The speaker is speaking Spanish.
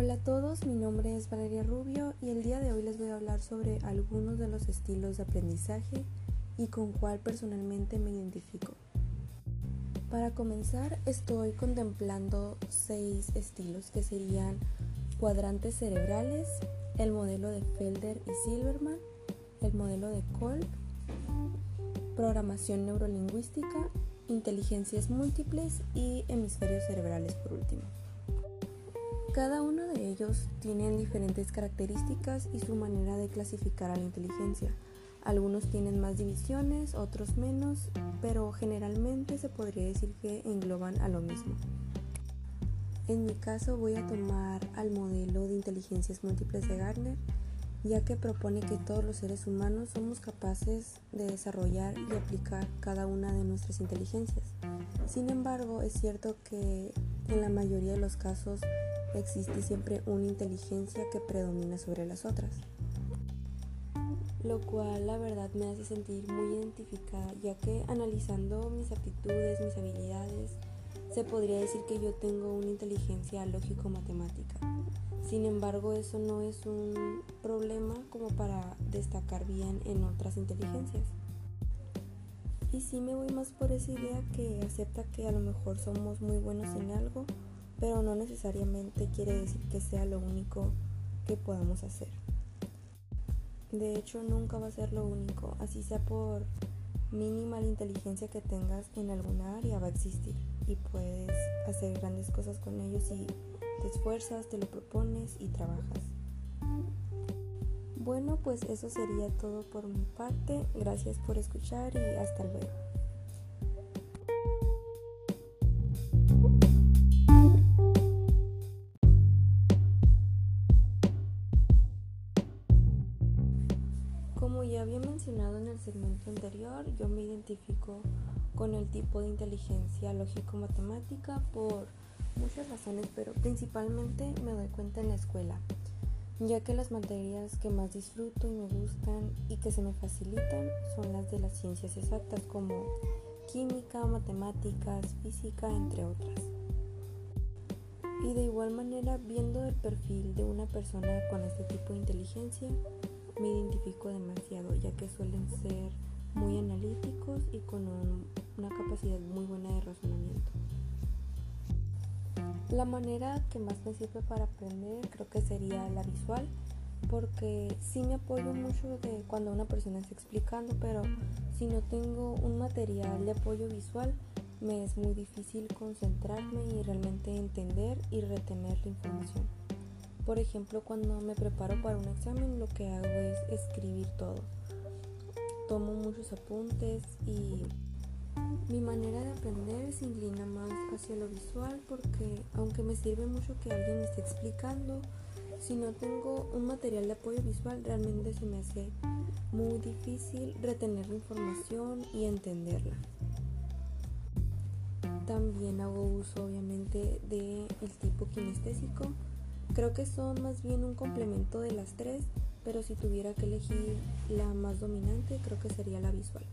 Hola a todos, mi nombre es Valeria Rubio y el día de hoy les voy a hablar sobre algunos de los estilos de aprendizaje y con cuál personalmente me identifico. Para comenzar, estoy contemplando seis estilos que serían cuadrantes cerebrales, el modelo de Felder y Silverman, el modelo de Kolb, programación neurolingüística, inteligencias múltiples y hemisferios cerebrales por último. Cada uno de ellos tiene diferentes características y su manera de clasificar a la inteligencia. Algunos tienen más divisiones, otros menos, pero generalmente se podría decir que engloban a lo mismo. En mi caso voy a tomar al modelo de inteligencias múltiples de Gardner, ya que propone que todos los seres humanos somos capaces de desarrollar y aplicar cada una de nuestras inteligencias. Sin embargo, es cierto que en la mayoría de los casos existe siempre una inteligencia que predomina sobre las otras. Lo cual la verdad me hace sentir muy identificada, ya que analizando mis aptitudes, mis habilidades, se podría decir que yo tengo una inteligencia lógico-matemática. Sin embargo, eso no es un problema como para destacar bien en otras inteligencias. Y sí me voy más por esa idea que acepta que a lo mejor somos muy buenos en algo pero no necesariamente quiere decir que sea lo único que podamos hacer. De hecho, nunca va a ser lo único, así sea por mínima la inteligencia que tengas en alguna área va a existir y puedes hacer grandes cosas con ellos si te esfuerzas, te lo propones y trabajas. Bueno, pues eso sería todo por mi parte. Gracias por escuchar y hasta luego. Como ya había mencionado en el segmento anterior, yo me identifico con el tipo de inteligencia lógico-matemática por muchas razones, pero principalmente me doy cuenta en la escuela, ya que las materias que más disfruto y me gustan y que se me facilitan son las de las ciencias exactas como química, matemáticas, física, entre otras. Y de igual manera, viendo el perfil de una persona con este tipo de inteligencia, me identifico demasiado, ya que suelen ser muy analíticos y con una capacidad muy buena de razonamiento. La manera que más me sirve para aprender creo que sería la visual, porque sí me apoyo mucho de cuando una persona está explicando, pero si no tengo un material de apoyo visual, me es muy difícil concentrarme y realmente entender y retener la información. Por ejemplo, cuando me preparo para un examen, lo que hago es escribir todo. Tomo muchos apuntes y mi manera de aprender se inclina más hacia lo visual porque aunque me sirve mucho que alguien me esté explicando, si no tengo un material de apoyo visual realmente se me hace muy difícil retener la información y entenderla. También hago uso obviamente del el tipo kinestésico Creo que son más bien un complemento de las tres, pero si tuviera que elegir la más dominante, creo que sería la visual.